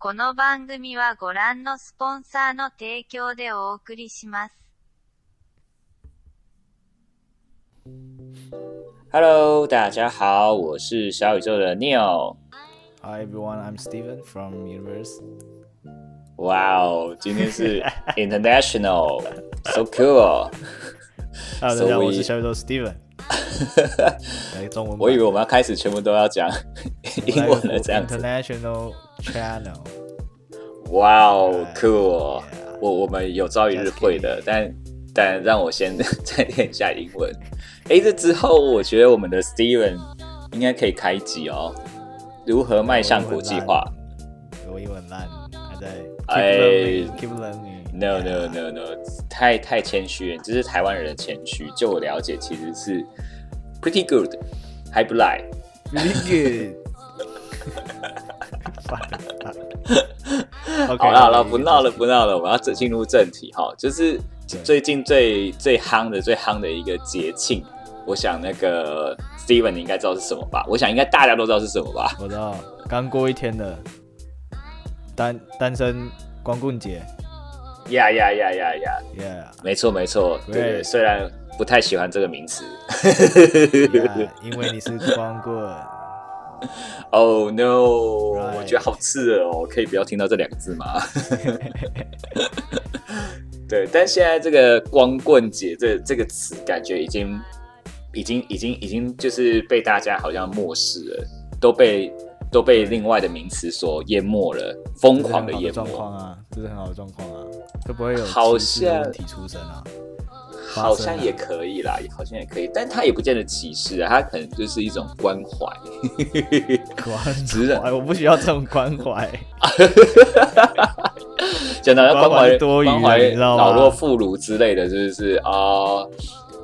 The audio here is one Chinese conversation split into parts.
この番組はご覧のスポンサーの提供でお送りします。Hello，大家好，我是小宇宙的 Neil。Hi everyone, I'm Steven from Universe. 哇哦，今天是 International，so cool。Hello，大 So 家好，我是小宇宙 Steven。来中文，我以为我们要开始全部都要讲英文了，这样子。International Channel。哇哦 Right.，cool！我我们有朝一日会的，但但让我先再练一下英文。哎，这之后我觉得我们的 Steven 应该可以开集哦。如何迈向国际化我英文烂，还在 keep 哎 learning，keep learning。？No No No No，太太谦虚了，这是台湾人的谦虚。就我了解，其实是 pretty good，还不赖。Really good。OK，好了好了，不闹了不闹了，我们要进入正题哈，就是最近最最夯的最夯的一个节庆，我想那个 Steven 你应该知道是什么吧？我想应该大家都知道是什么吧？我知道，刚过一天的单单身光棍节呀呀呀呀呀没错没错，对虽然不太喜欢这个名词。Yeah 因为你是光棍。Oh no，Right。我觉得好刺耳哦，可以不要听到这两个字吗？对，但现在这个光棍节这这个词，感觉已经已经已经已经就是被大家好像漠视了，都被都被另外的名词所淹没了，疯狂的淹没。况啊，这是很好的状况啊，都不会有好像问题出生啊。好像也可以啦，好像也可以，但他也不见得歧视啊，他可能就是一种关怀。关怀，我不需要这种关怀。讲到要关关怀怀多余老弱妇孺之类的，是不是啊？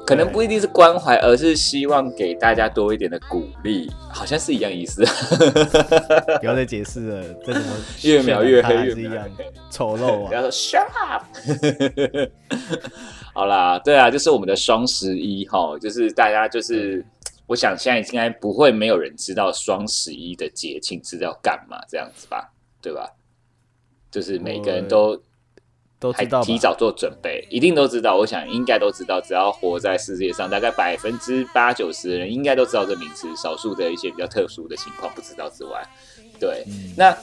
可能不一定是关怀，而是希望给大家多一点的鼓励，好像是一样意思。不要再解释了，这怎么越描越黑渲染它还是一样丑陋啊！不要说 shut up。好啦，对啊，就是我们的双十一哈，就是大家就是，我想现在应该不会没有人知道双十一的节庆是要干嘛这样子吧，对吧？就是每个人都还都知道提早做准备，一定都知道。我想应该都知道，只要活在世界上，大概百分之八九十的人应该都知道这名词。少数的一些比较特殊的情况不知道之外，对，嗯那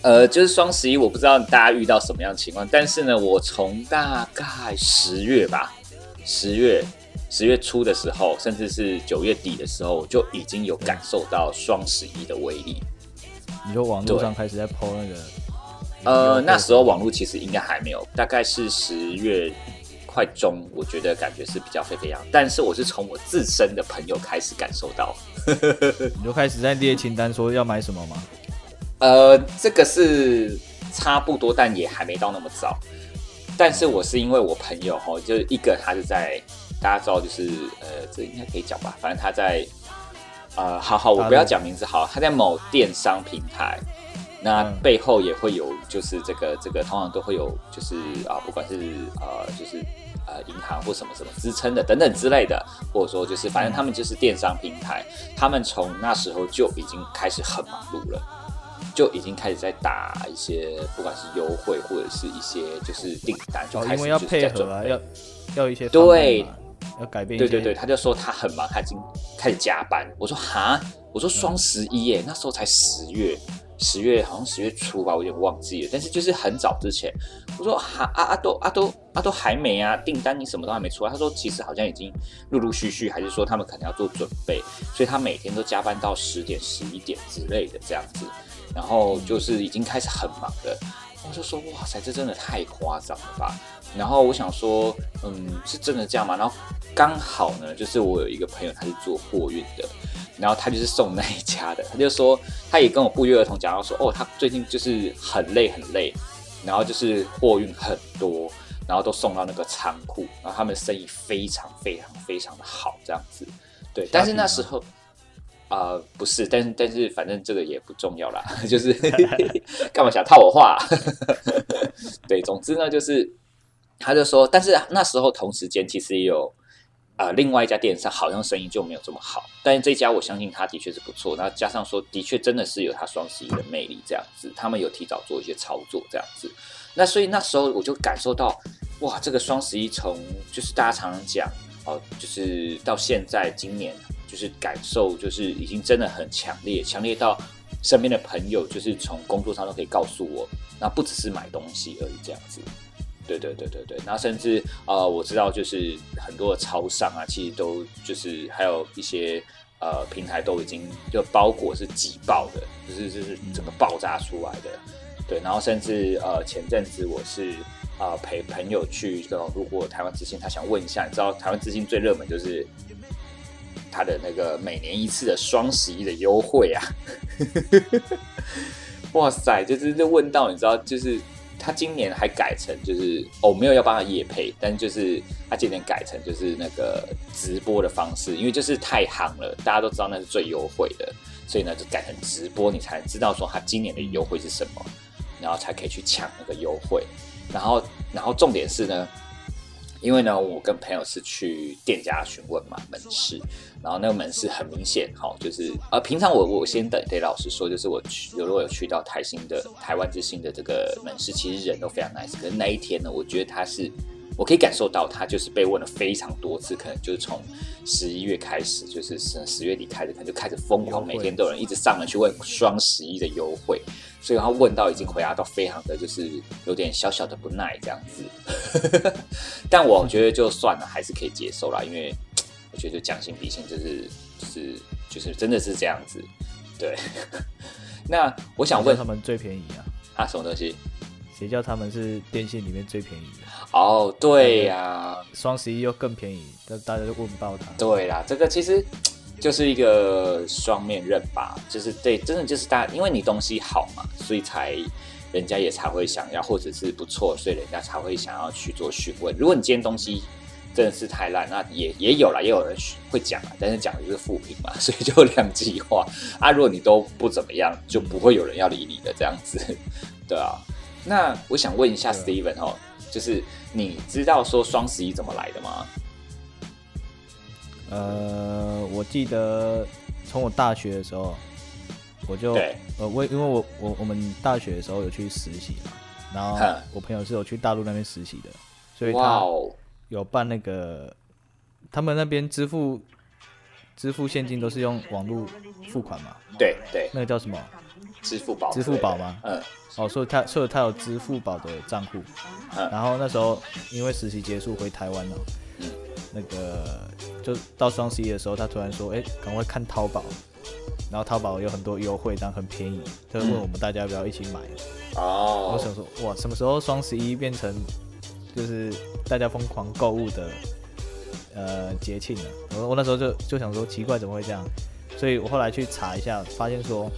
呃，就是双十一，我不知道大家遇到什么样的情况，但是呢，我从大概十月吧，十月十月初的时候，甚至是九月底的时候，我就已经有感受到双十一的威力。你说网络上开始在 PO 那个，呃，那时候网络其实应该还没有，大概是十月快中，我觉得感觉是比较沸沸扬。但是我是从我自身的朋友开始感受到，你就开始在列清单说要买什么吗？呃，这个是差不多，但也还没到那么早。但是我是因为我朋友哈，就是一个他是在大家知道，就是呃，这应该可以讲吧，反正他在呃，好好，我不要讲名字，好，他在某电商平台，那嗯背后也会有，就是这个这个通常都会有，就是啊，不管是呃，就是呃银行或什么什么支撑的等等之类的，或者说就是反正他们就是电商平台，他们从那时候就已经开始很忙碌了。就已经开始在打一些，不管是优惠或者是一些就是订单，就哦，开始要配合要要一些对要改变。对对对，他就说他很忙，他已经开始加班。我说哈，我说双十一耶，那时候才十月，十月好像十月初吧，我有点忘记了，但是就是很早之前。我说还啊啊都啊都啊都还没啊，订单你什么都还没出来。他说其实好像已经陆陆续续，还是说他们可能要做准备，所以他每天都加班到十点十一点之类的这样子，然后就是已经开始很忙了。我就说哇塞，这真的太夸张了吧！然后我想说，嗯，是真的这样吗？然后刚好呢，就是我有一个朋友，他是做货运的，然后他就是送那一家的，他就说他也跟我不约而同讲到说，哦，他最近就是很累很累，然后就是货运很多，然后都送到那个仓库，然后他们生意非常非常非常的好，这样子。对，但是那时候。啊、不是，但是但是反正这个也不重要啦，就是干嘛想套我话？对，总之呢，就是他就说，但是那时候同时间其实也有呃，另外一家电商好像生意就没有这么好，但是这家我相信它的确是不错。那加上说，的确真的是有它双十一的魅力这样子，他们有提早做一些操作这样子。那所以那时候我就感受到，哇，这个双十一从就是大家常常讲哦，就是到现在今年就是感受就是已经真的很强烈，强烈到身边的朋友就是从工作上都可以告诉我，那不只是买东西而已这样子。对对对对对，然后甚至呃，我知道就是很多的超商啊，其实都就是还有一些呃平台都已经就包裹是挤爆的，就是就是整个爆炸出来的。对，然后甚至呃前阵子我是啊陪朋友去这种路过台湾之星，他想问一下，你知道台湾之星最热门就是它的那个每年一次的双十一的优惠啊？哇塞，就是就问到你知道就是。他今年还改成就是哦，没有要帮他夜配，但就是他今年改成就是那个直播的方式，因为就是太夯了，大家都知道那是最优惠的，所以呢就改成直播，你才能知道说他今年的优惠是什么，然后才可以去抢那个优惠。然后，然后重点是呢。因为呢，我跟朋友是去店家询问嘛，门市，然后那个门市很明显，哈，就是呃，平常我我先得得老实说，就是我去如果有去到台新的台湾之星的这个门市，其实人都非常 nice，可是那一天呢，我觉得他是。我可以感受到，他就是被问了非常多次，可能就是从十一月开始，就是十十月底开始，可能就开始疯狂，每天都有人一直上门去问双十一的优惠，所以他问到已经回答到非常的就是有点小小的不耐这样子。但我觉得就算了，还是可以接受啦，因为我觉得就将心比心，就是就是就是真的是这样子。对，那我想问他们最便宜啊？啊，什么东西？谁叫他们是电信里面最便宜的？哦，对呀，双十一又更便宜，那大家就问爆他。对啦，这个其实就是一个双面刃吧，就是对，真的就是大，因为你东西好嘛，所以才人家也才会想要，或者是不错，所以人家才会想要去做询问。如果你今天东西真的是太烂，那也也有了，也有人会讲啊，但是讲的就是负评嘛，所以就两极化啊。如果你都不怎么样，就不会有人要理你的这样子，对啊。那我想问一下 Steven 哦，就是你知道说双十一怎么来的吗？呃，我记得从我大学的时候，我就呃，我因为我我我们大学的时候有去实习嘛，然后我朋友是有去大陆那边实习的，所以他有办那个，他们那边支付支付现金都是用网络付款嘛？对对，那个叫什么？支付宝？支付宝吗？嗯。哦，所以他所以他有支付宝的账户，嗯然后那时候因为实习结束回台湾了，嗯那个就到双十一的时候，他突然说：“哎，赶快看淘宝，然后淘宝有很多优惠，但很便宜。”他就问我们大家要不要一起买。哦，我想说，哇，什么时候双十一变成就是大家疯狂购物的呃节庆了？我我那时候就就想说，奇怪，怎么会这样？所以我后来去查一下，发现说。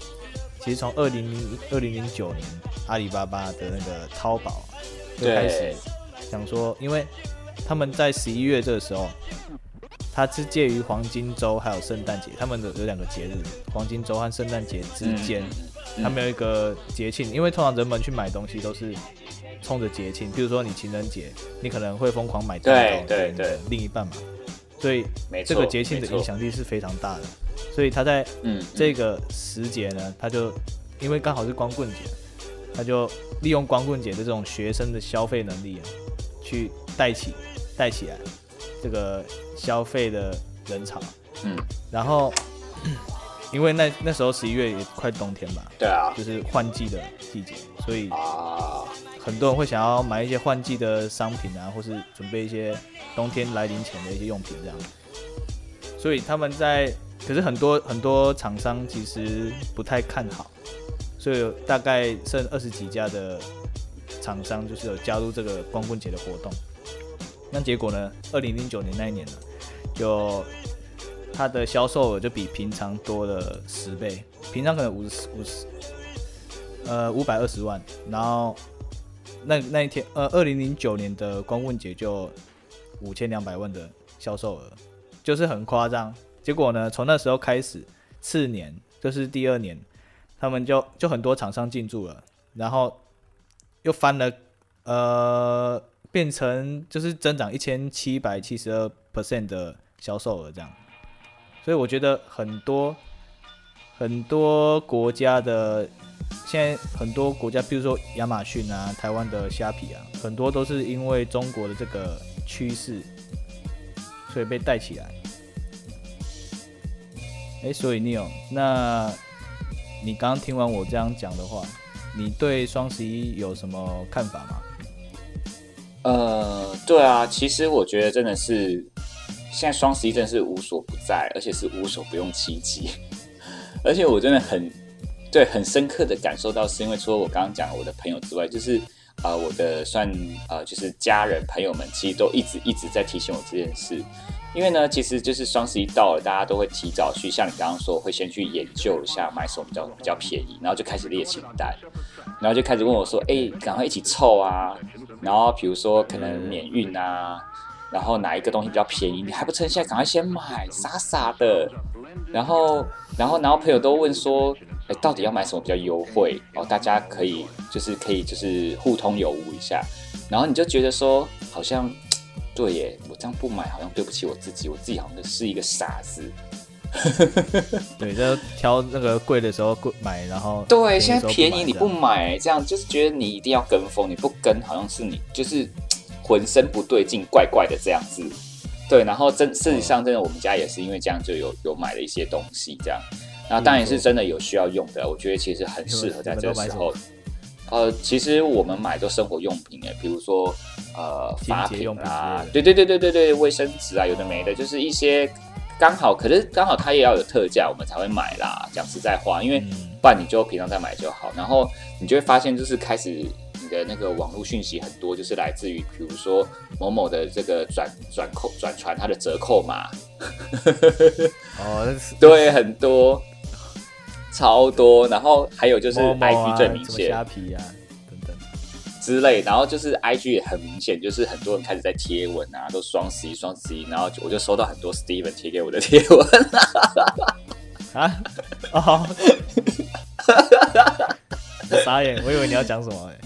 其实从二零零二零零九年，阿里巴巴的那个淘宝就开始想说，因为他们在十一月这个时候，它是介于黄金周还有圣诞节，他们的有两个节日，黄金周和圣诞节之间，他们有一个节庆，因为通常人们去买东西都是冲着节庆，比如说你情人节，你可能会疯狂买蛋糕给另一半嘛，所以这个节庆的影响力是非常大的。所以他在这个时节呢，他就因为刚好是光棍节，他就利用光棍节的这种学生的消费能力啊，去带起带起来这个消费的人潮。嗯，然后因为那那时候十一月也快冬天嘛，对啊，就是换季的季节，所以很多人会想要买一些换季的商品啊，或是准备一些冬天来临前的一些用品这样。所以他们在可是很多很多厂商其实不太看好，所以大概剩二十几家的厂商就是有加入这个光棍节的活动。那结果呢？二零零九年那一年呢，就它的销售额就比平常多了十倍，平常可能五十五十，呃五百二十万，然后那那一天呃二零零九年的光棍节就五千两百万的销售额，就是很夸张。结果呢？从那时候开始，次年就是第二年，他们就就很多厂商进驻了，然后又翻了，呃，变成就是增长一千七百七十二 percent 的销售额这样。所以我觉得很多很多国家的现在很多国家，比如说亚马逊啊、台湾的虾皮啊，很多都是因为中国的这个趋势，所以被带起来。哎，所以 Neil，那你刚刚听完我这样讲的话，你对双十一有什么看法吗？呃，对啊，其实我觉得真的是现在双十一真的是无所不在，而且是无所不用其极，而且我真的很对很深刻的感受到，是因为除了我刚刚讲我的朋友之外，就是啊我的算呃就是家人朋友们，其实都一直一直在提醒我这件事。因为呢，其实就是双十一到了，大家都会提早去，像你刚刚说，会先去研究一下买什么比较比较便宜，然后就开始列清单，然后就开始问我说：“哎，赶快一起凑啊！”然后比如说可能免运啊，然后哪一个东西比较便宜，你还不趁现在赶快先买，傻傻的。然后，然后，然后朋友都问说：“哎，到底要买什么比较优惠？”哦，大家可以就是可以就是互通有无一下，然后你就觉得说好像。对耶，我这样不买好像对不起我自己，我自己好像是一个傻子。对，就挑那个贵的时候贵买，然后对，现在便宜你不买，这样就是觉得你一定要跟风，你不跟好像是你就是浑身不对劲，怪怪的这样子。对，然后真事实上真的我们家也是因为这样就有有买了一些东西这样，然后当然是真的有需要用的，我觉得其实很适合在这个时候。呃，其实我们买都生活用品诶，比如说呃，发品啊，对对对对对对，卫生纸啊，有的没的，就是一些刚好，可是刚好它也要有特价，我们才会买啦。讲实在话，因为不然你就平常再买就好。然后你就会发现，就是开始你的那个网络讯息很多，就是来自于比如说某某的这个转转扣转传他的折扣码，哦，对，很多。超多，然后还有就是 I G 最明显，虾皮啊等等。之类，然后就是 I G 也很明显，就是很多人开始在贴文啊，都双十一双十一，然后我就收到很多 Steven 贴给我的贴文。啊，哦，傻眼，我以为你要讲什么哎，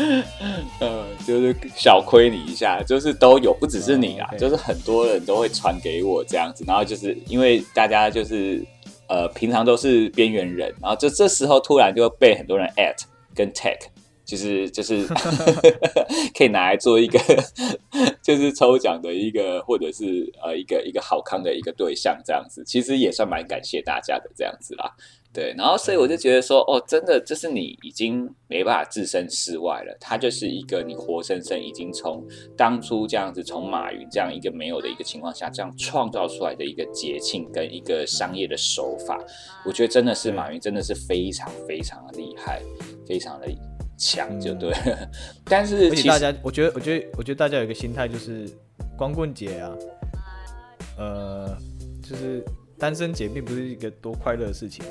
呃，就是小亏你一下，就是都有，不只是你啊，就是很多人都会传给我这样子，然后就是因为大家就是。呃，平常都是边缘人，然后就这时候突然就被很多人 at 跟 tag，就是就是 可以拿来做一个就是抽奖的一个，或者是呃一个一个好康的一个对象这样子，其实也算蛮感谢大家的这样子啦。对，然后所以我就觉得说，哦，真的就是你已经没办法置身事外了，它就是一个你活生生已经从当初这样子，从马云这样一个没有的一个情况下，这样创造出来的一个节庆跟一个商业的手法，我觉得真的是马云真的是非常非常的厉害，非常的强，就对。但是其实大家，我觉得，我觉得，我觉得大家有一个心态就是光棍节啊，呃，就是单身节并不是一个多快乐的事情。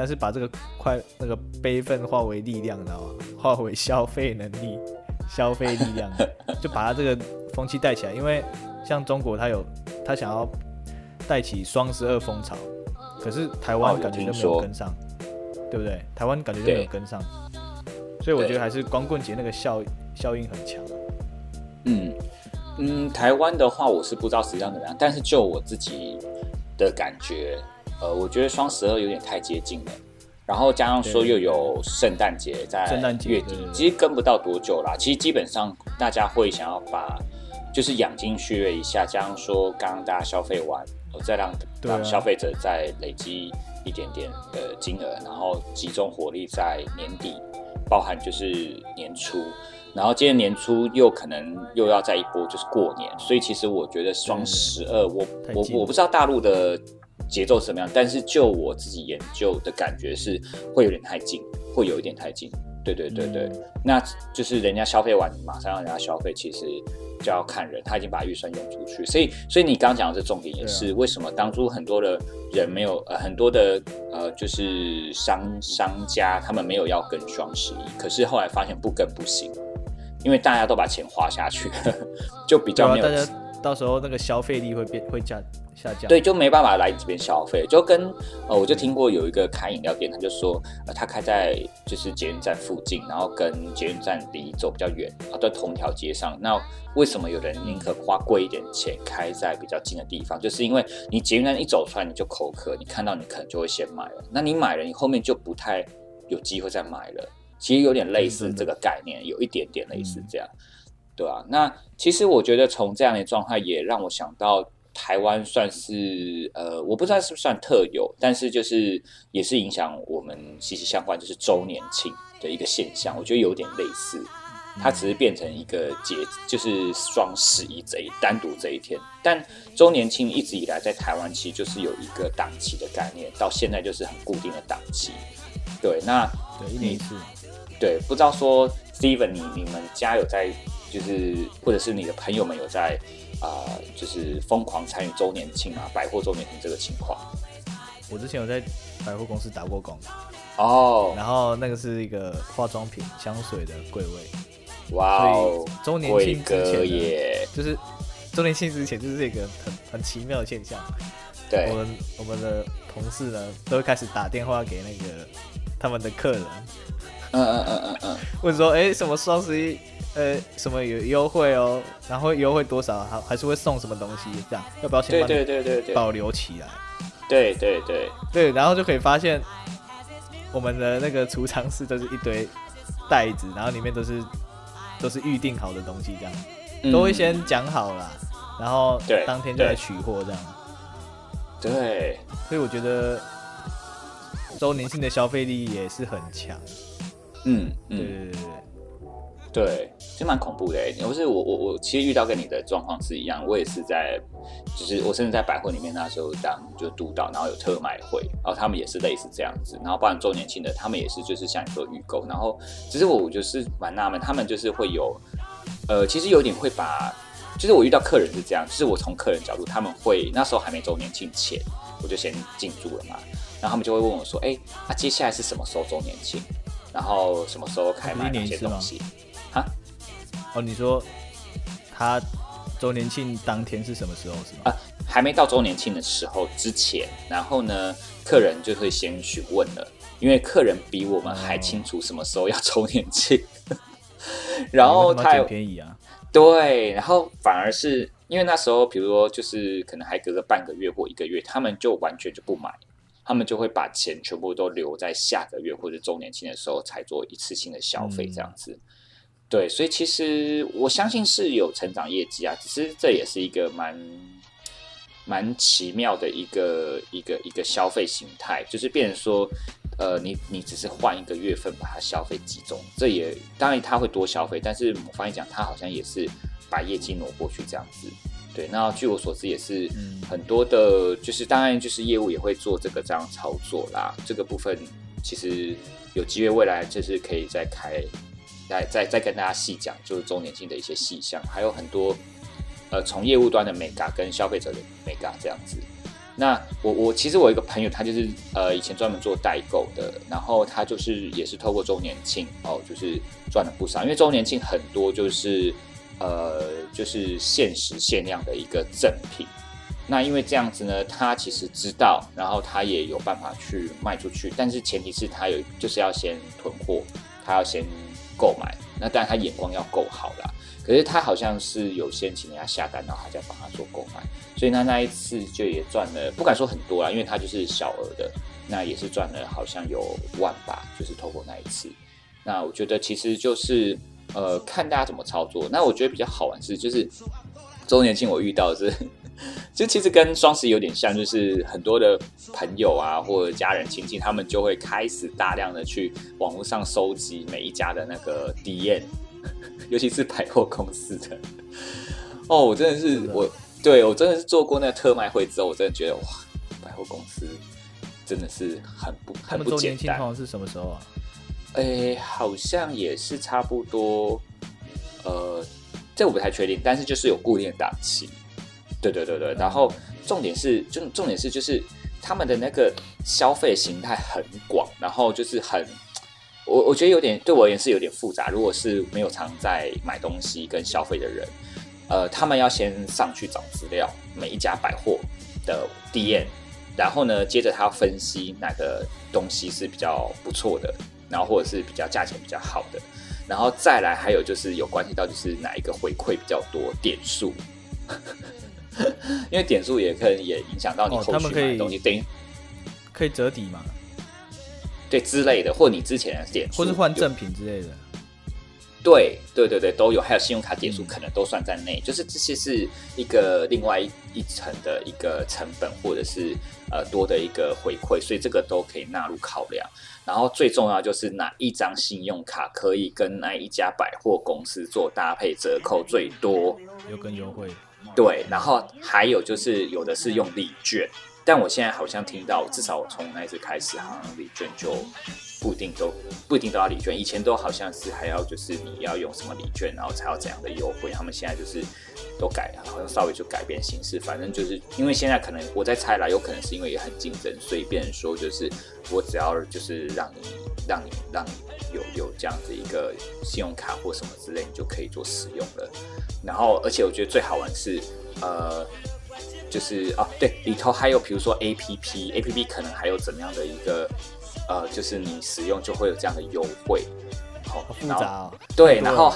但是把这个快那个悲愤化为力量，你知道吗？化为消费能力、消费力量，就把它这个风气带起来。因为像中国，它有它想要带起双十二风潮，可是台湾感觉就没有跟上，对不对？台湾感觉就没有跟上，所以我觉得还是光棍节那个效效应很强。嗯嗯，台湾的话，我是不知道实际上怎么样，但是就我自己的感觉。呃，我觉得双十二有点太接近了，然后加上说又有圣诞节在月底，其实跟不到多久啦。其实基本上大家会想要把就是养精蓄锐一下，加上说刚刚大家消费完，再让让消费者再累积一点点的金额，然后集中火力在年底，包含就是年初，然后今年年初又可能又要再一波就是过年，所以其实我觉得双十二，我我我不知道大陆的。节奏什么样？但是就我自己研究的感觉是，会有点太近，会有一点太近。对对对对，那就是人家消费完，马上让人家消费，其实就要看人，他已经把预算用出去。所以，所以你刚刚讲的这重点也是为什么当初很多的人没有，呃，很多的呃，就是商商家他们没有要跟双十一，可是后来发现不跟不行，因为大家都把钱花下去，就比较没有。到时候那个消费力会变会降下降。对，就没办法来这边消费。就跟呃，我就听过有一个开饮料店，他就说，呃，他开在就是捷运站附近，然后跟捷运站离走比较远，啊，在同条街上。那为什么有人宁可花贵一点钱开在比较近的地方？就是因为你捷运站一走出来你就口渴，你看到你可能就会先买了。那你买了，你后面就不太有机会再买了。其实有点类似这个概念，有一点点类似这样。对啊，那其实我觉得从这样的状态也让我想到，台湾算是呃，我不知道是不是算特有，但是就是也是影响我们息息相关，就是周年庆的一个现象。我觉得有点类似，它只是变成一个节，就是双十一这一单独这一天。但周年庆一直以来在台湾其实就是有一个档期的概念，到现在就是很固定的档期。对，那对一年一次，对，不知道说 Steven，你你们家有在？就是，或者是你的朋友们有在啊，就是疯狂参与周年庆啊，百货周年庆这个情况。我之前有在百货公司打过工，哦，然后那个是一个化妆品、香水的柜位。哇哦，周年庆之前耶，就是周年庆之前就是一个很很奇妙的现象。对，我们我们的同事呢，都会开始打电话给那个他们的客人。嗯嗯嗯嗯嗯，问说，哎，什么双十一？呃，什么有优惠哦？然后优惠多少？还还是会送什么东西？这样要不要先对对对对保留起来？对对对对，然后就可以发现我们的那个储藏室都是一堆袋子，然后里面都是都是预定好的东西，这样都会先讲好了，然后当天就来取货这样。对，所以我觉得周年庆的消费力也是很强。嗯，对对对对。对，其实蛮恐怖的。不是我我我，其实遇到跟你的状况是一样，我也是在，就是我甚至在百货里面那时候当就督导，然后有特卖会，然后他们也是类似这样子，然后包含周年庆的，他们也是就是像你说预购，然后其实我就是蛮纳闷，他们就是会有，呃，其实有点会把，就是我遇到客人是这样，就是我从客人角度，他们会那时候还没周年庆前，我就先进驻了嘛，然后他们就会问我说，哎，那接下来是什么时候周年庆？然后什么时候开卖那些东西？啊？哦，你说他周年庆当天是什么时候是吗？啊，还没到周年庆的时候之前，然后呢，客人就会先询问了，因为客人比我们还清楚什么时候要周年庆，然后他便宜啊，对，然后反而是因为那时候，比如说就是可能还隔个半个月或一个月，他们就完全就不买，他们就会把钱全部都留在下个月或者周年庆的时候才做一次性的消费这样子。对，所以其实我相信是有成长业绩啊，只是这也是一个蛮蛮奇妙的一个一个一个消费形态，就是变成说，呃，你你只是换一个月份把它消费集中，这也当然他会多消费，但是我发现讲他好像也是把业绩挪过去这样子。对，那据我所知也是很多的，就是当然就是业务也会做这个这样操作啦。这个部分其实有机会未来就是可以再开。再再再跟大家细讲，就是周年庆的一些细项，还有很多，呃，从业务端的美嘎跟消费者的美嘎这样子。那我我其实我一个朋友，他就是呃以前专门做代购的，然后他就是也是透过周年庆哦，就是赚了不少，因为周年庆很多就是呃就是限时限量的一个赠品。那因为这样子呢，他其实知道，然后他也有办法去卖出去，但是前提是他有就是要先囤货，他要先。购买，那当然他眼光要够好啦。可是他好像是有先请人家下单，然后他再帮他做购买，所以他那一次就也赚了，不敢说很多啦，因为他就是小额的，那也是赚了好像有万吧，就是透过那一次。那我觉得其实就是呃看大家怎么操作。那我觉得比较好玩是就是周年庆我遇到是。就其实跟双十一有点像，就是很多的朋友啊，或者家人亲戚，他们就会开始大量的去网络上收集每一家的那个 DM，尤其是百货公司的。哦，我真的是我，对我真的是做过那个特卖会之后，我真的觉得哇，百货公司真的是很不很不简单。通常是什么时候啊？哎，好像也是差不多，呃，这我不太确定，但是就是有固定的档期。对对对对，然后重点是，就重点是，就是他们的那个消费形态很广，然后就是很，我我觉得有点对我而言是有点复杂。如果是没有常在买东西跟消费的人，呃，他们要先上去找资料，每一家百货的 DM，然后呢，接着他要分析哪个东西是比较不错的，然后或者是比较价钱比较好的，然后再来还有就是有关系到就是哪一个回馈比较多点数，因为点数也可能也影响到你哦后续买的东西，等于可以折抵嘛，对之类的，或你之前的点数，或是换赠品之类的。对对对对，都有，还有信用卡嗯点数可能都算在内，就是这些是一个另外一一层的一个成本，或者是呃多的一个回馈，所以这个都可以纳入考量。然后最重要就是哪一张信用卡可以跟哪一家百货公司做搭配折扣最多，有更优惠，对，然后还有就是有的是用礼券，但我现在好像听到，至少我从那一次开始，好像礼券就不一定都不一定都要礼券，以前都好像是还要就是你要用什么礼券，然后才要怎样的优惠，他们现在就是都改，好像稍微就改变形式，反正就是因为现在可能我在猜啦，有可能是因为也很竞争，所以变成说就是我只要就是让你让你让你有有这样子一个信用卡或什么之类，你就可以做使用了。然后，而且我觉得最好玩是，呃，就是啊，对，里头还有比如说 A P P，A P P 可能还有怎么样的一个，呃，就是你使用就会有这样的优惠，好、好复然后杂哦。对，然后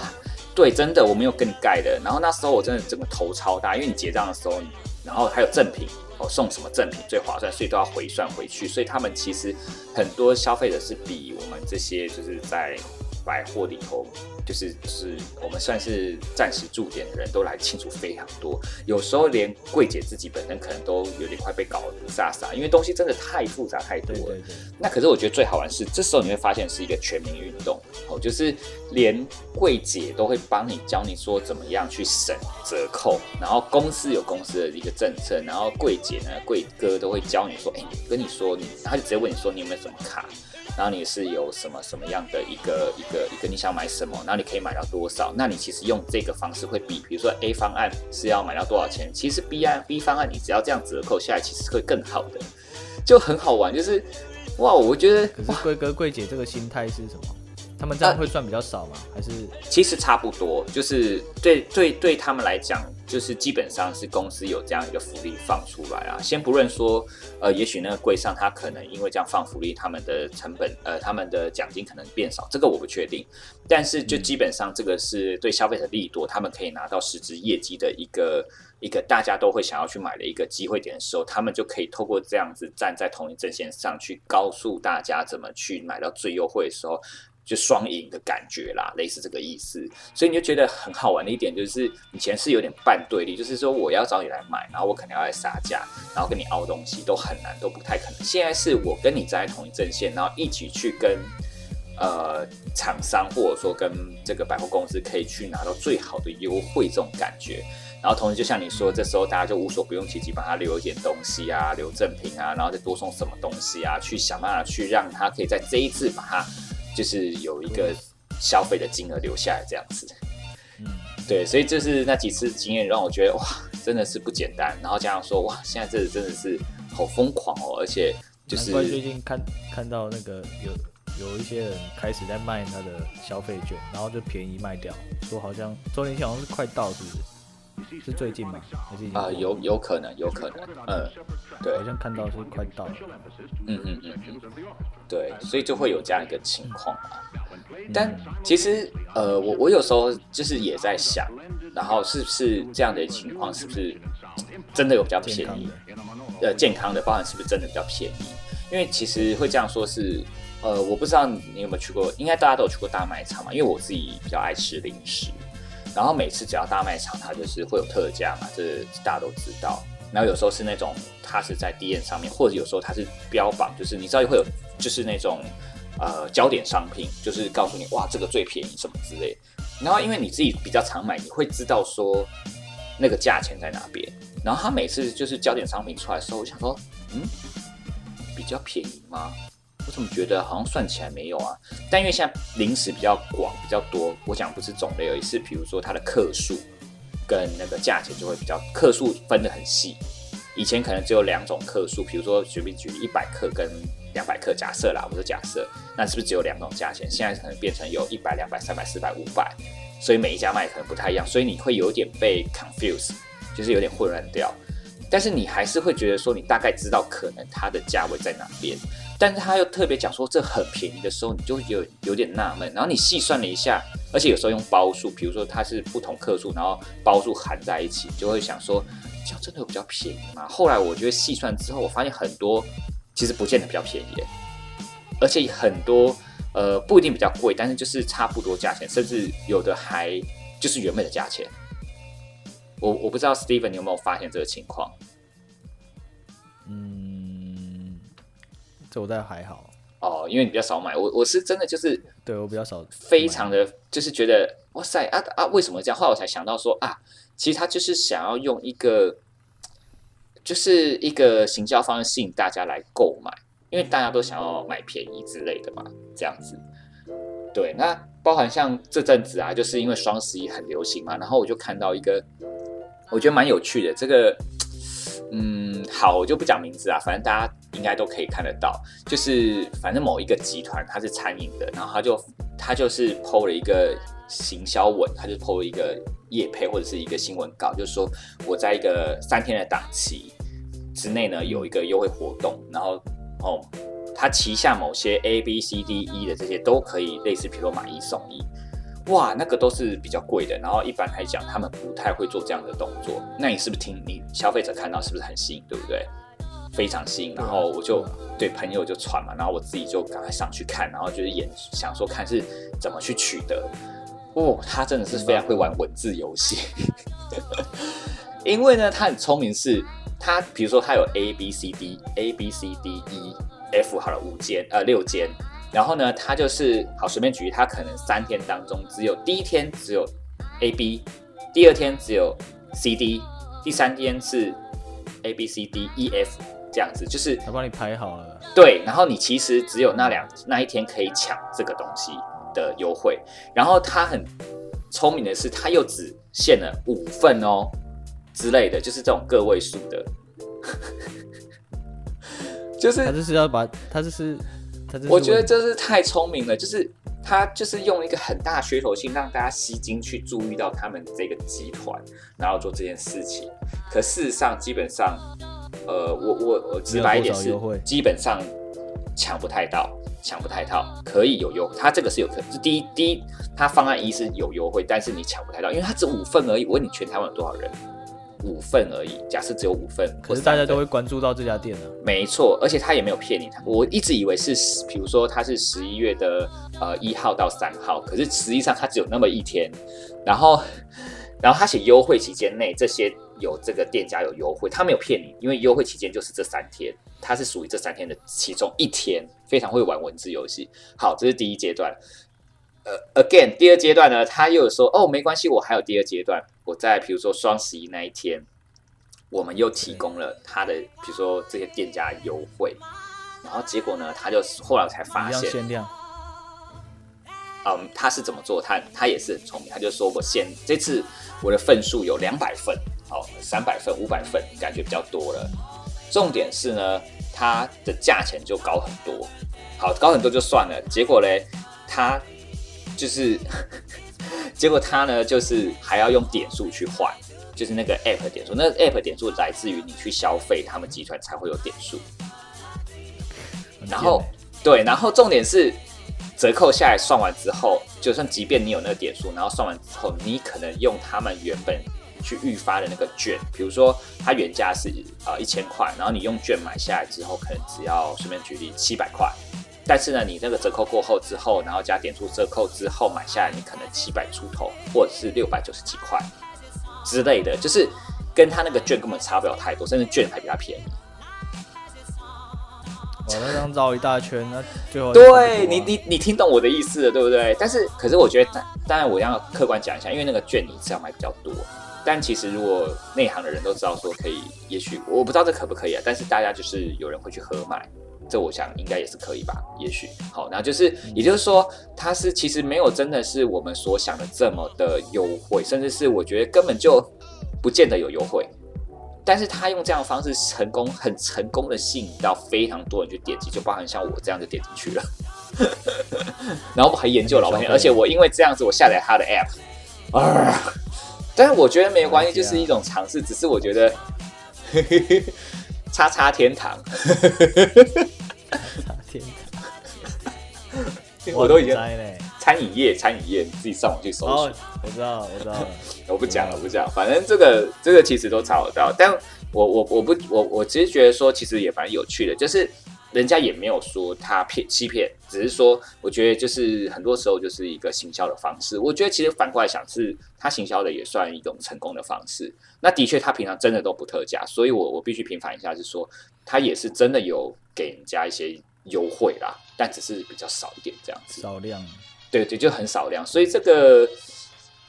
对，真的我没有跟你盖的，然后那时候我真的整个头超大，因为你结账的时候，然后还有赠品哦，送什么赠品最划算，所以都要回算回去，所以他们其实很多消费者是比我们这些就是在百货里头，就是就是我们算是暂时驻点的人都来清楚非常多，有时候连柜姐自己本身可能都有点快被搞得不飒飒，因为东西真的太复杂太多了。对对对，那可是我觉得最好玩是，这时候你会发现是一个全民运动哦，就是连柜姐都会帮你教你说怎么样去省折扣，然后公司有公司的一个政策，然后柜姐呢、柜哥都会教你说，哎、你跟你说你，他就直接问你说你有没有什么卡，然后你是有什么什么样的一个一个一个你想买什么，然后你可以买到多少，那你其实用这个方式会比，比如说 A 方案是要买到多少钱，其实 B 案 B 方案你只要这样折扣下来，其实会更好的，就很好玩，就是哇，我觉得可是贵哥贵姐这个心态是什么？他们这样会赚比较少吗？还是其实差不多，就是对对对他们来讲，就是基本上是公司有这样一个福利放出来啊。先不论说，呃，也许那个柜上他可能因为这样放福利，他们的成本呃他们的奖金可能变少，这个我不确定。但是就基本上这个是对消费者利多，他们可以拿到实质业绩的一个一个大家都会想要去买的一个机会点的时候，他们就可以透过这样子站在同一阵线上去告诉大家怎么去买到最优惠的时候。就双赢的感觉啦，类似这个意思，所以你就觉得很好玩的一点就是，以前是有点半对立，就是说我要找你来买，然后我可能要来杀价，然后跟你凹东西都很难，都不太可能。现在是我跟你站在同一阵线，然后一起去跟呃厂商或者说跟这个百货公司可以去拿到最好的优惠这种感觉。然后同时就像你说，这时候大家就无所不用其极，帮他留一点东西啊，留赠品啊，然后再多送什么东西啊，去想办法去让他可以在这一次把它就是有一个消费的金额留下来这样子。嗯，对，所以这是那几次经验让我觉得哇，真的是不简单。然后加上说哇，现在这真的是好疯狂哦，而且就是最近看看到那个有有一些人开始在卖他的消费券，然后就便宜卖掉，说好像周年庆好像是快到，是不是？是最近吗？还是啊、过有有可能，有可能，嗯，对，好像看到是快到了。嗯嗯嗯嗯，对，所以就会有这样一个情况啊。嗯但其实，呃，我我有时候就是也在想，然后是不是这样的情况，是不是真的有比较便宜的？呃，健康的包含是不是真的比较便宜？因为其实会这样说是，呃，我不知道你有没有去过，应该大家都有去过大卖场嘛，因为我自己比较爱吃零食，然后每次只要大卖场，它就是会有特价嘛，这大家都知道。然后有时候是那种它是在 D N 上面，或者有时候它是标榜，就是你知道会有就是那种呃焦点商品，就是告诉你哇这个最便宜什么之类。然后因为你自己比较常买，你会知道说那个价钱在哪边。然后他每次就是焦点商品出来的时候，我想说，嗯，比较便宜吗？我怎么觉得好像算起来没有啊？但因为现在零食比较广、比较多，我讲不是种类而已，是比如说它的克数跟那个价钱就会比较克数分得很细，以前可能只有两种克数，比如说随便举例一百克跟两百克，假设啦，我说假设，那是不是只有两种价钱？现在可能变成有一百、两百、三百、四百、五百，所以每一家卖可能不太一样，所以你会有点被 confuse，就是有点混乱掉。但是你还是会觉得说，你大概知道可能它的价位在哪边，但是他又特别讲说这很便宜的时候，你就会有有点纳闷。然后你细算了一下，而且有时候用包数，比如说它是不同克数，然后包数含在一起，就会想说，这样真的有比较便宜吗？后来我觉得细算之后，我发现很多其实不见得比较便宜，而且很多呃不一定比较贵，但是就是差不多价钱，甚至有的还就是原本的价钱。我我不知道 Steven 你有没有发现这个情况？嗯，这我倒还好哦，因为你比较少买。我我是真的就是对我比较少，非常的就是觉得哇塞啊啊，为什么这样？后来我才想到说啊，其实他就是想要用一个就是一个行销方式吸引大家来购买，因为大家都想要买便宜之类的嘛，这样子。对，那包含像这阵子啊，就是因为双十一很流行嘛，然后我就看到一个。我觉得蛮有趣的，这个，嗯，好，我就不讲名字啊，反正大家应该都可以看得到，就是反正某一个集团它是餐饮的，然后他就他就是 PO 了一个行销文，他就 PO 了一个业配或者是一个新闻稿，就是说我在一个三天的档期之内呢有一个优惠活动，然后哦，他旗下某些 A B C D E 的这些都可以类似，比如说买一送一。哇，那个都是比较贵的，然后一般来讲，他们不太会做这样的动作。那你是不是听你消费者看到是不是很吸引，对不对？非常吸引。然后我就对朋友就传嘛，然后我自己就赶快上去看，然后就是演想说看是怎么去取得。哦，他真的是非常会玩文字游戏，因为呢，他很聪明，是他比如说他有 A B C D A B C D E F 好了五间呃六间。然后呢，他就是好随便举例，他可能三天当中只有第一天只有 A B，第二天只有 C D，第三天是 A B C D E F 这样子，就是他帮你排好了。对，然后你其实只有那两那一天可以抢这个东西的优惠。然后他很聪明的是，他又只限了五份哦之类的，就是这种个位数的，就是他就是要把他就是。我觉得这是太聪明了，就是他就是用一个很大噱头性让大家吸睛去注意到他们这个集团，然后做这件事情。可事实上，基本上，呃，我我我直白一点是，基本上抢不太到，抢不太到，可以有优，他这个是有可能。是第一第一，他方案一是有优惠，但是你抢不太到，因为他只五份而已。我问你，全台湾有多少人？五份而已，假设只有五份，可是大家都会关注到这家店呢。没错，而且他也没有骗你，我一直以为是，比如说他是十一月的呃一号到三号，可是实际上他只有那么一天。然后，然后他写优惠期间内这些有这个店家有优惠，他没有骗你，因为优惠期间就是这三天，他是属于这三天的其中一天，非常会玩文字游戏。好，这是第一阶段。呃，again，第二阶段呢，他又说哦，没关系，我还有第二阶段。我在比如说双十一那一天，我们又提供了他的，比如说这些店家优惠，然后结果呢，他就后来才发现，限量。嗯，他是怎么做？他他也是很聪明，他就说我限这次我的份数有两百份，好，三百份、五百份，感觉比较多了。重点是呢，它的价钱就高很多，好，高很多就算了。结果嘞，他就是。结果他呢，就是还要用点数去换，就是那个 app 点数。那 app 点数来自于你去消费，他们集团才会有点数。然后，对，然后重点是折扣下来算完之后，就算即便你有那个点数，然后算完之后，你可能用他们原本去预发的那个券，比如说它原价是呃一千块，然后你用券买下来之后，可能只要顺便举例七百块。但是呢，你那个折扣过后之后，然后加点数折扣之后买下来，你可能七百出头，或者是六百九十几块之类的，就是跟他那个券根本差不了太多，甚至券还比他便宜。我那张绕一大圈，那最后对你你你听懂我的意思了，对不对？但是可是我觉得，当然我要客观讲一下，因为那个券你是要买比较多，但其实如果内行的人都知道说可以，也许我不知道这可不可以啊，但是大家就是有人会去合买。这我想应该也是可以吧，也许好，那就是，也就是说，它是其实没有真的是我们所想的这么的优惠，甚至是我觉得根本就不见得有优惠，但是他用这样的方式成功，很成功的吸引到非常多人去点击，就包含像我这样就点进去了。然后我还研究老半天，而且我因为这样子，我下载他的 app 啊。但是我觉得没有关系，就是一种尝试。只是我觉得，叉叉天堂，叉天堂，我都已经餐饮业，餐饮业，你自己上网去搜索。我知道，我知道，我不讲了，不讲。反正这个这个其实都查得到。但我我我不我我其实觉得说，其实也蛮有趣的，就是。人家也没有说他骗欺骗，只是说我觉得就是很多时候就是一个行销的方式。我觉得其实反过来想，是他行销的也算一种成功的方式。那的确他平常真的都不特价，所以我我必须平反一下，是说他也是真的有给人家一些优惠啦，但只是比较少一点这样子。少量，对对，就很少量。所以这个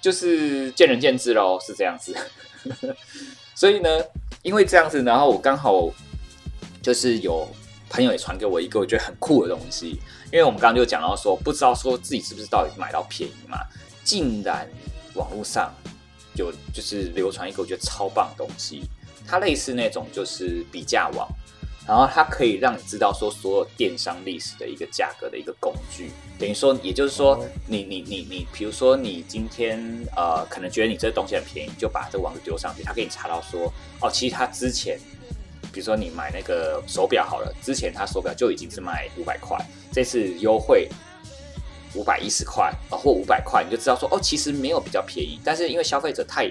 就是见仁见智喽，是这样子。所以呢，因为这样子，然后我刚好就是有。朋友也传给我一个我觉得很酷的东西，因为我们刚刚就讲到说，不知道说自己是不是到底买到便宜嘛，竟然网络上有就是流传一个我觉得超棒的东西，它类似那种就是比价网，然后它可以让你知道说所有电商历史的一个价格的一个工具，等于说也就是说你你你你，比如说你今天呃可能觉得你这个东西很便宜，就把这个网址丢上去，它可以查到说哦，其实它之前。比如说你买那个手表好了，之前它手表就已经是卖五百块，这次优惠五百一十块啊，或五百块，你就知道说哦，其实没有比较便宜，但是因为消费者太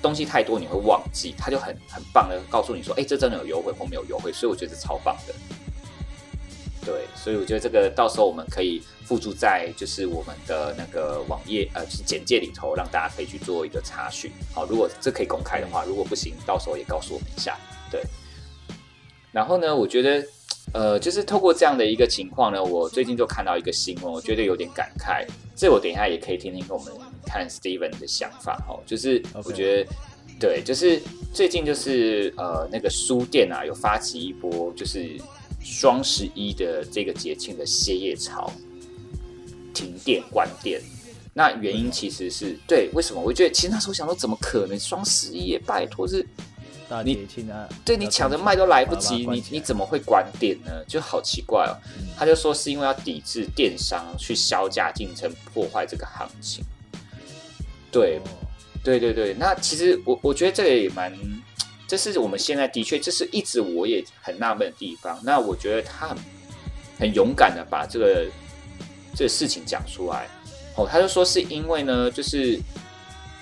东西太多，你会忘记，他就很很棒的告诉你说，哎，这真的有优惠或没有优惠，所以我觉得超棒的。对，所以我觉得这个到时候我们可以附注在就是我们的那个网页呃，就是简介里头，让大家可以去做一个查询。好，如果这可以公开的话，如果不行，到时候也告诉我们一下。对。然后呢，我觉得，呃，就是透过这样的一个情况呢，我最近就看到一个新闻，我觉得有点感慨。这我等一下也可以听听跟我们看 Steven 的想法哦。就是我觉得，对，就是最近就是呃，那个书店啊，有发起一波就是双十一的这个节庆的歇业潮，停店关店。那原因其实是对，为什么？我觉得其实那时候想说，怎么可能双十一？拜托是。你对你抢着卖都来不及，你你怎么会关店呢？就好奇怪哦。他就说是因为要抵制电商去销价竞争，破坏这个行情。对，对对对。那其实我我觉得这个也蛮，这是我们现在的确，这是一直我也很纳闷的地方。那我觉得他很很勇敢的把这个这个事情讲出来。哦，他就说是因为呢，就是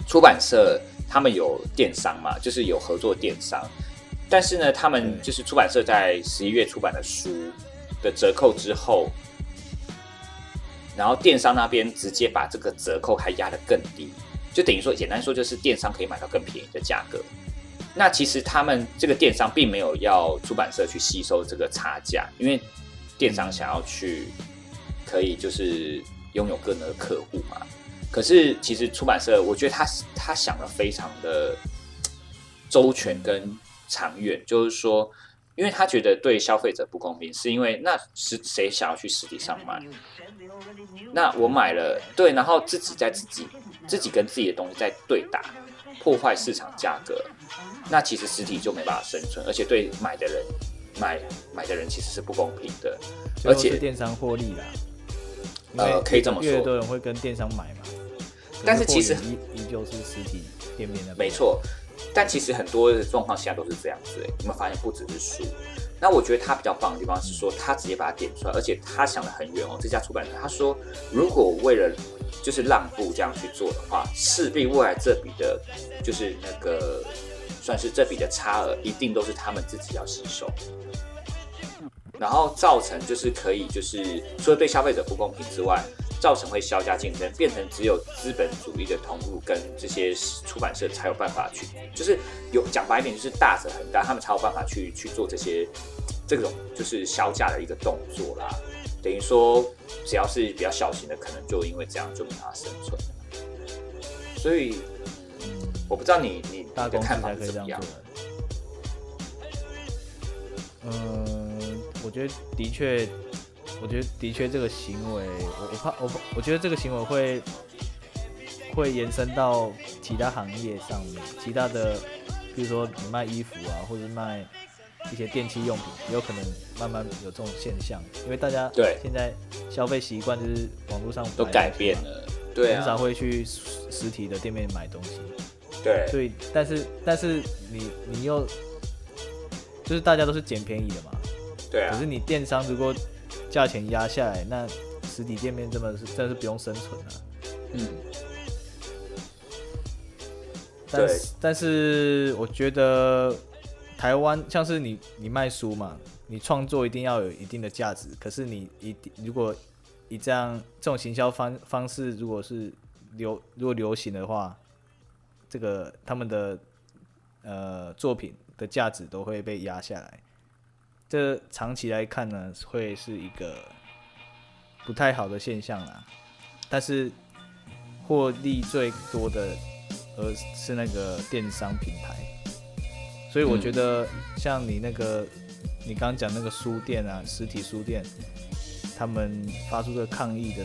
出版社。他们有电商嘛，就是有合作电商，但是呢，他们就是出版社在十一月出版的书的折扣之后，然后电商那边直接把这个折扣还压得更低，就等于说，简单说就是电商可以买到更便宜的价格。那其实他们这个电商并没有要出版社去吸收这个差价，因为电商想要去可以就是拥有更多的客户嘛。可是，其实出版社，我觉得他他想的非常的周全跟长远，就是说，因为他觉得对消费者不公平，是因为那是谁想要去实体上买？那我买了，对，然后自己在自己自己跟自己的东西在对打，破坏市场价格，那其实实体就没办法生存，而且对买的人买买的人其实是不公平的，而且电商获利了，呃，可以这么说，越多人会跟电商买嘛。但是其实依依旧是实体店面的，没错。但其实很多的状况现在都是这样子，哎，有没有发现？不只是书。那我觉得他比较棒的地方是说，他直接把它点出来，而且他想的很远哦。这家出版社他说，如果为了就是让步这样去做的话，势必未来这笔的，就是那个算是这笔的差额，一定都是他们自己要吸收，然后造成就是可以就是除了对消费者不公平之外。造成会销价竞争，变成只有资本主义的通路跟这些出版社才有办法去，就是有讲白一点，就是大者很大，他们才有办法去去做这些这种就是销价的一个动作啦。等于说，只要是比较小型的，可能就因为这样就没法生存。所以，我不知道你你的看法是怎么样？嗯，我觉得的确。我觉得的确这个行为，我我怕我我觉得这个行为会会延伸到其他行业上面，其他的比如说你卖衣服啊，或者卖一些电器用品，也有可能慢慢有这种现象，因为大家对。现在消费习惯就是网络上都改变了，对很少啊，会去实实体的店面买东西。对。所以，但是但是你你又就是大家都是捡便宜的嘛，对啊。可是，你电商如果价钱压下来，那实体店面真的是真的是不用生存了、嗯，但是但是我觉得台湾像是你你卖书嘛，你创作一定要有一定的价值，可是你一定如果以这样这种行销方方式，如果是流如果流行的话，这个他们的呃作品的价值都会被压下来。这长期来看呢，会是一个不太好的现象啦。但是获利最多的，呃，是那个电商平台。所以我觉得，像你那个，你刚刚讲那个书店啊，实体书店，他们发出的抗议的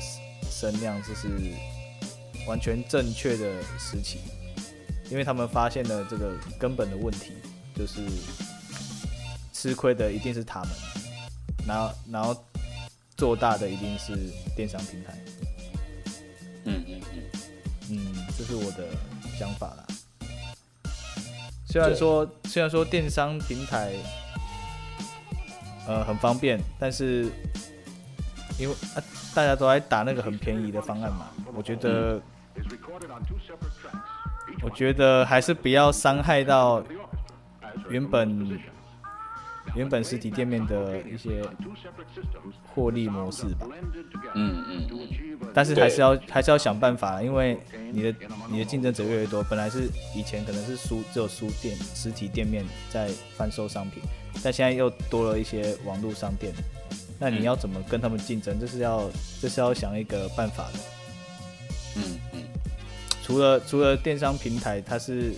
声量，这是完全正确的时期，因为他们发现了这个根本的问题，就是吃亏的一定是他们，然后然后做大的一定是电商平台。嗯嗯嗯，嗯，这是我的想法啦。虽然说虽然说电商平台呃很方便，但是因为啊大家都在打那个很便宜的方案嘛，我觉得我觉得还是不要伤害到原本原本实体店面的一些获利模式吧。嗯嗯嗯，但是还是要还是要想办法，因为你的你的竞争者越来越多。本来是以前可能是书只有书店实体店面在贩售商品，但现在又多了一些网络商店。那你要怎么跟他们竞争？这是要这是要想一个办法的。嗯嗯，除了除了电商平台，它是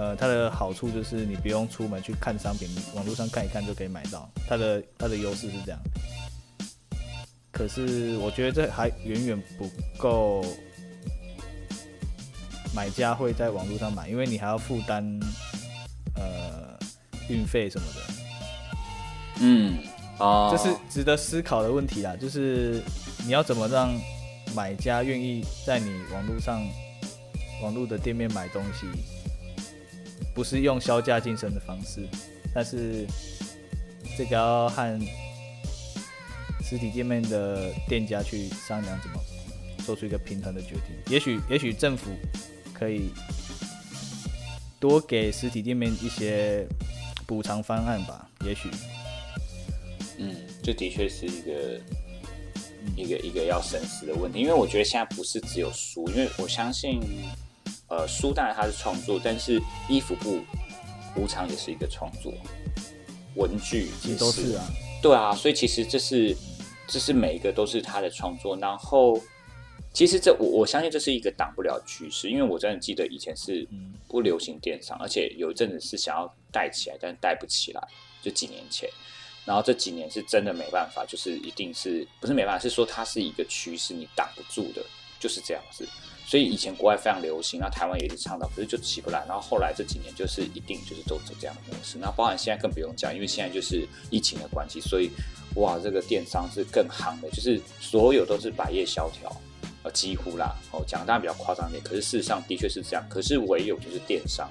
呃它的好处就是你不用出门去看商品，网络上看一看就可以买到。它的它的优势是这样。可是我觉得这还远远不够，买家会在网络上买，因为你还要负担呃运费什么的，嗯，哦，这是值得思考的问题啦。就是你要怎么让买家愿意在你网络上网络的店面买东西，不是用销价竞争的方式，但是这个要和实体店面的店家去商量怎么做出一个平衡的决定。也许也许政府可以多给实体店面一些补偿方案吧，也许。嗯，这的确是一个一个一个要深思的问题，因为我觉得现在不是只有书，因为我相信，呃，书当然它是创作，但是衣服布无常也是一个创作，文具也是啊，对啊，所以其实这是这是每一个都是他的创作，然后其实这我我相信这是一个挡不了趋势，因为我真的记得以前是嗯不流行电商，而且有一阵子是想要带起来，但是带不起来，就几年前。然后这几年是真的没办法，就是一定是不是没办法，是说它是一个趋势，你挡不住的，就是这样子。所以以前国外非常流行，那台湾也一直倡导，可是就起不来。然后后来这几年就是一定就是都走这样的模式。那包含现在更不用讲，因为现在就是疫情的关系，所以哇，这个电商是更夯的，就是所有都是百业萧条，呃，几乎啦。哦，讲当然比较夸张一点，可是事实上的确是这样。可是唯有就是电商，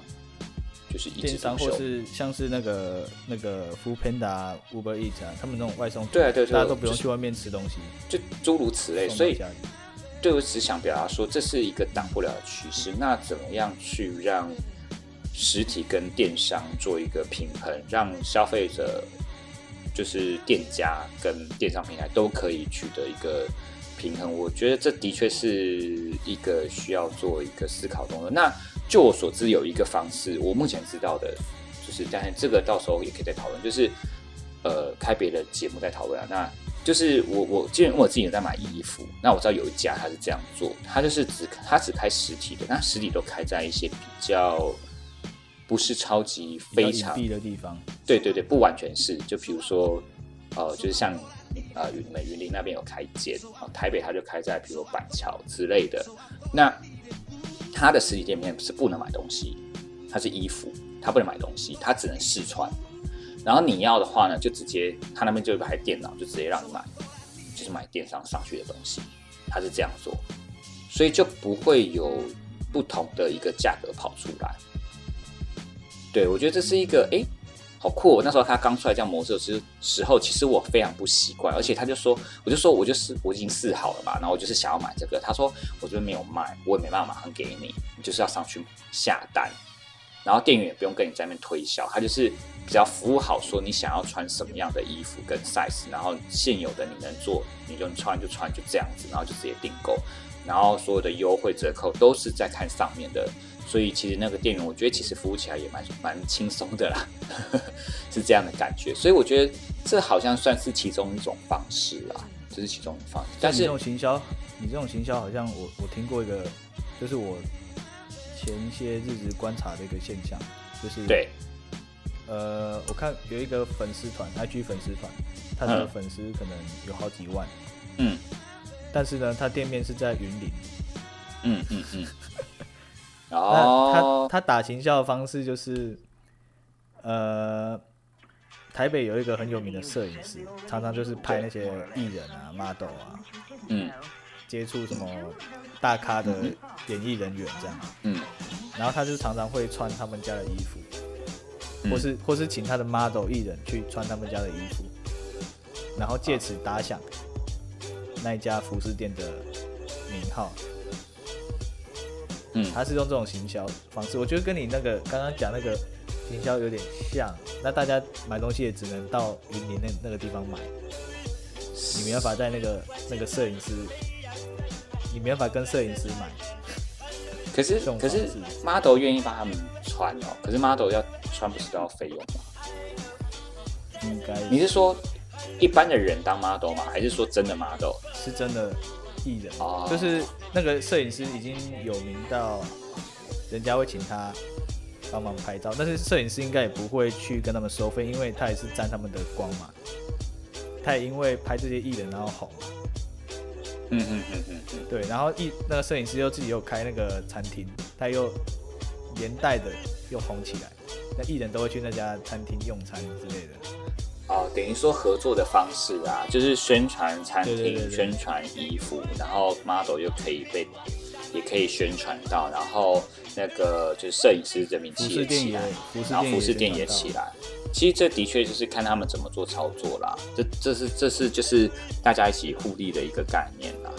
就是一直电商或。是像是那个那个 Food Panda、Uber Eats 啊，他们那种外送，对啊对对大家都不用去外面吃东西，就诸如此类，所以。对我只想表达说，这是一个挡不了的趋势。那怎么样去让实体跟电商做一个平衡，让消费者就是店家跟电商平台都可以取得一个平衡？我觉得这的确是一个需要做一个思考中的。那就我所知，有一个方式，我目前知道的，就是，但是这个到时候也可以再讨论，就是呃，开别的节目再讨论啊。那就是我我既然我自己有在买衣服，那我知道有一家他是这样做，他就是只他只开实体的，那实体都开在一些比较不是超级非常的地方，对对对，不完全是，就比如说呃，就是像呃云美云林那边有开一间，啊、台北他就开在比如说板桥之类的，那他的实体店面是不能买东西，它是衣服，它不能买东西，它只能试穿。然后你要的话呢，就直接他那边就有一台电脑，就直接让你买，就是买电商上去的东西，他是这样做，所以就不会有不同的一个价格跑出来。对我觉得这是一个哎。好酷！那时候他刚出来这样模式时时候，其实我非常不习惯，而且他就说，我就说我就是我已经试好了嘛，然后我就是想要买这个。他说我这边没有卖，我也没办法马上给你，你就是要上去下单，然后店员也不用跟你在那边推销，他就是只要服务好，说你想要穿什么样的衣服跟 size，然后现有的你能做你就穿就穿就这样子，然后就直接订购，然后所有的优惠折扣都是在看上面的。所以其实那个店员，我觉得其实服务起来也蛮蛮轻松的啦，是这样的感觉。所以我觉得这好像算是其中一种方式啦，这是其中一种方式。但是这种行销，你这种行销好像我我听过一个，就是我前一些日子观察的一个现象，就是对，呃，我看有一个粉丝团，IG 粉丝团，他的粉丝可能有好几万，嗯，但是呢，他店面是在云林，嗯嗯嗯。那他他打行销的方式就是，呃，台北有一个很有名的摄影师，常常就是拍那些艺人啊、model 啊，嗯，接触什么大咖的演艺人员这样，嗯，然后他就常常会穿他们家的衣服，或是或是请他的 model 艺人去穿他们家的衣服，然后借此打响那一家服饰店的名号。嗯，他是用这种行销方式，我觉得跟你那个刚刚讲那个行销有点像。那大家买东西也只能到云林那那个地方买，你没办法在那个那个摄影师，你没办法跟摄影师买。可是可是 model 愿意帮他们穿哦，可是 model 要穿不是都要费用吗？应该。你是说一般的人当 model 吗？还是说真的 model？是真的。艺人，就是那个摄影师已经有名到，人家会请他帮忙拍照，但是摄影师应该也不会去跟他们收费，因为他也是沾他们的光嘛。他也因为拍这些艺人然后红。嗯嗯嗯嗯嗯。对，然后艺那个摄影师又自己又开那个餐厅，他又连带的又红起来，那艺人都会去那家餐厅用餐之类的。哦，等于说合作的方式啊，就是宣传餐厅、宣传衣服，然后 model 又可以被，也可以宣传到，然后那个就是摄影师这名气也起来，然后服饰店也起来。其实这的确就是看他们怎么做操作啦，这这是这是就是大家一起互利的一个概念啦。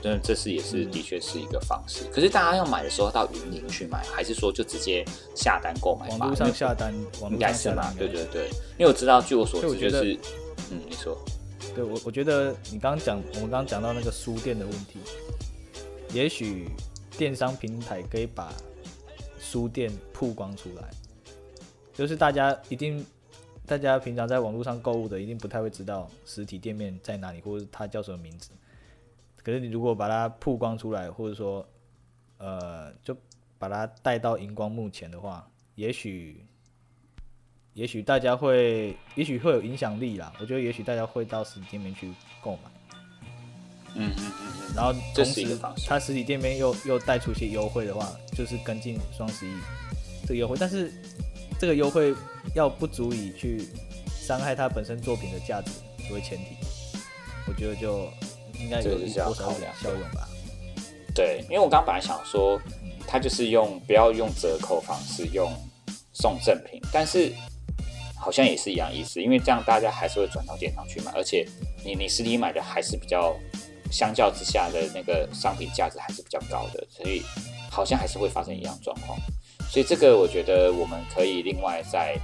真的，这是也是的确是一个方式。可是大家要买的时候到云林去买，还是说就直接下单购买？网络上下单，应该是嘛？对对对，因为我知道，据我所知，就是，嗯，你说，对我我觉得你刚刚讲，我们刚刚讲到那个书店的问题，也许电商平台可以把书店曝光出来，就是大家一定，大家平常在网络上购物的，一定不太会知道实体店面在哪里，或者它叫什么名字。可是你如果把它曝光出来，或者说，呃，就把它带到荧光幕前的话，也许，也许大家会，也许会有影响力啦。我觉得也许大家会到实体店面去购买。嗯嗯嗯嗯。然后同时，它实体店面又又带出一些优惠的话，就是跟进双十一这个优惠。但是这个优惠要不足以去伤害他本身作品的价值作为前提，我觉得就。应该就是要考量效用吧。对，因为我刚刚本来想说，他就是用不要用折扣方式，用送赠品，但是好像也是一样意思，因为这样大家还是会转到店上去买，而且你你实体买的还是比较相较之下的那个商品价值还是比较高的，所以好像还是会发生一样状况。所以这个我觉得我们可以另外再。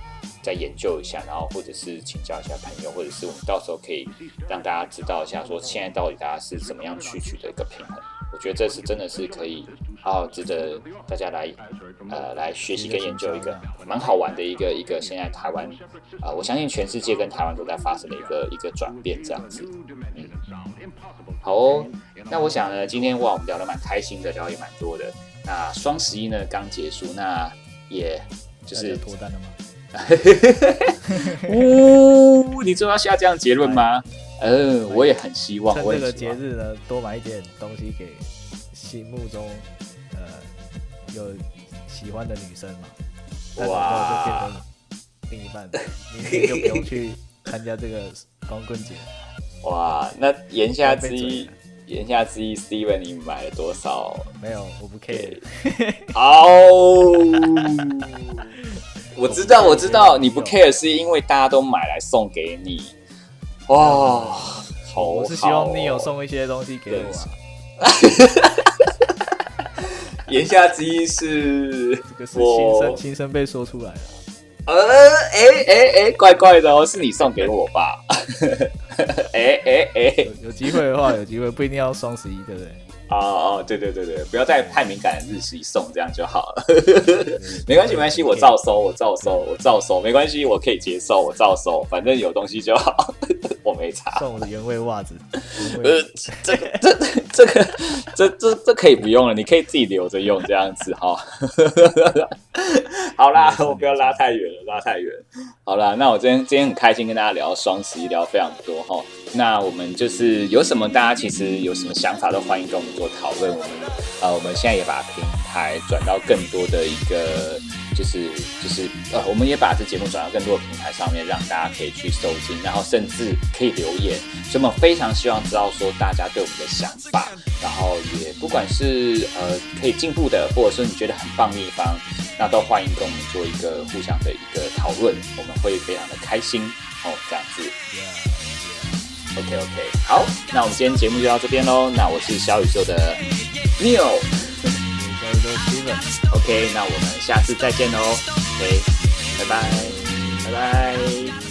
再研究一下，然后或者是请教一下朋友，或者是我们到时候可以让大家知道一下，说现在到底大家是怎么样去取得一个平衡。我觉得这是真的是可以好好值得大家来呃来学习跟研究一个蛮好玩的一个一个现在台湾啊，我相信全世界跟台湾都在发生的一个一个转变这样子。嗯，好哦，那我想呢，今天哇我们聊得蛮开心的，聊也蛮多的。那双十一呢刚结束，那也就是脱单了吗？呜，你就要下这样结论吗？嗯，我也很希望。趁这个节日呢，多买一点东西给心目中呃有喜欢的女生嘛。但搞不好就变成另一半，明天就不用去参加这个光棍节。哇，那言下之意，言下之意，Steven 你买了多少？没有，我不 care。哦，我知道，我知道，你不 care 是因为大家都买来送给你。哇，好，我是希望你有送一些东西给我。言下之意是，这个是心声，心声被说出来了。呃，哎哎哎，怪怪的哦，是你送给我吧？哎哎哎，有机会的话，有机会，不一定要双十一，对不对？哦哦，对对对对，不要在太敏感的日期送，这样就好了。没关系，没关系，我照收，我照收，我照收，没关系，我可以接受，我照收，反正有东西就好，我没查。送我的原味袜子。呃，这个这这个这这这可以不用了，你可以自己留着用，这样子哈。好啦，我不要拉太远了，拉太远。好啦，那我今天今天很开心跟大家聊双十一，聊非常多哈。那我们就是有什么大家其实有什么想法都欢迎跟我们做讨论。我们呃，我们现在也把平台转到更多的一个，就是就是呃，我们也把这节目转到更多的平台上面，让大家可以去收听，然后甚至可以留言。所以我们非常希望知道说大家对我们的想法，然后也不管是呃可以进步的，或者说你觉得很棒的地方，那都欢迎跟我们做一个互相的一个讨论，我们会非常的开心哦，这样子。OK OK，好，那我们今天节目就到这边喽。那我是小宇宙的 Neil，OK，那我们下次再见喽。OK，拜拜，拜拜。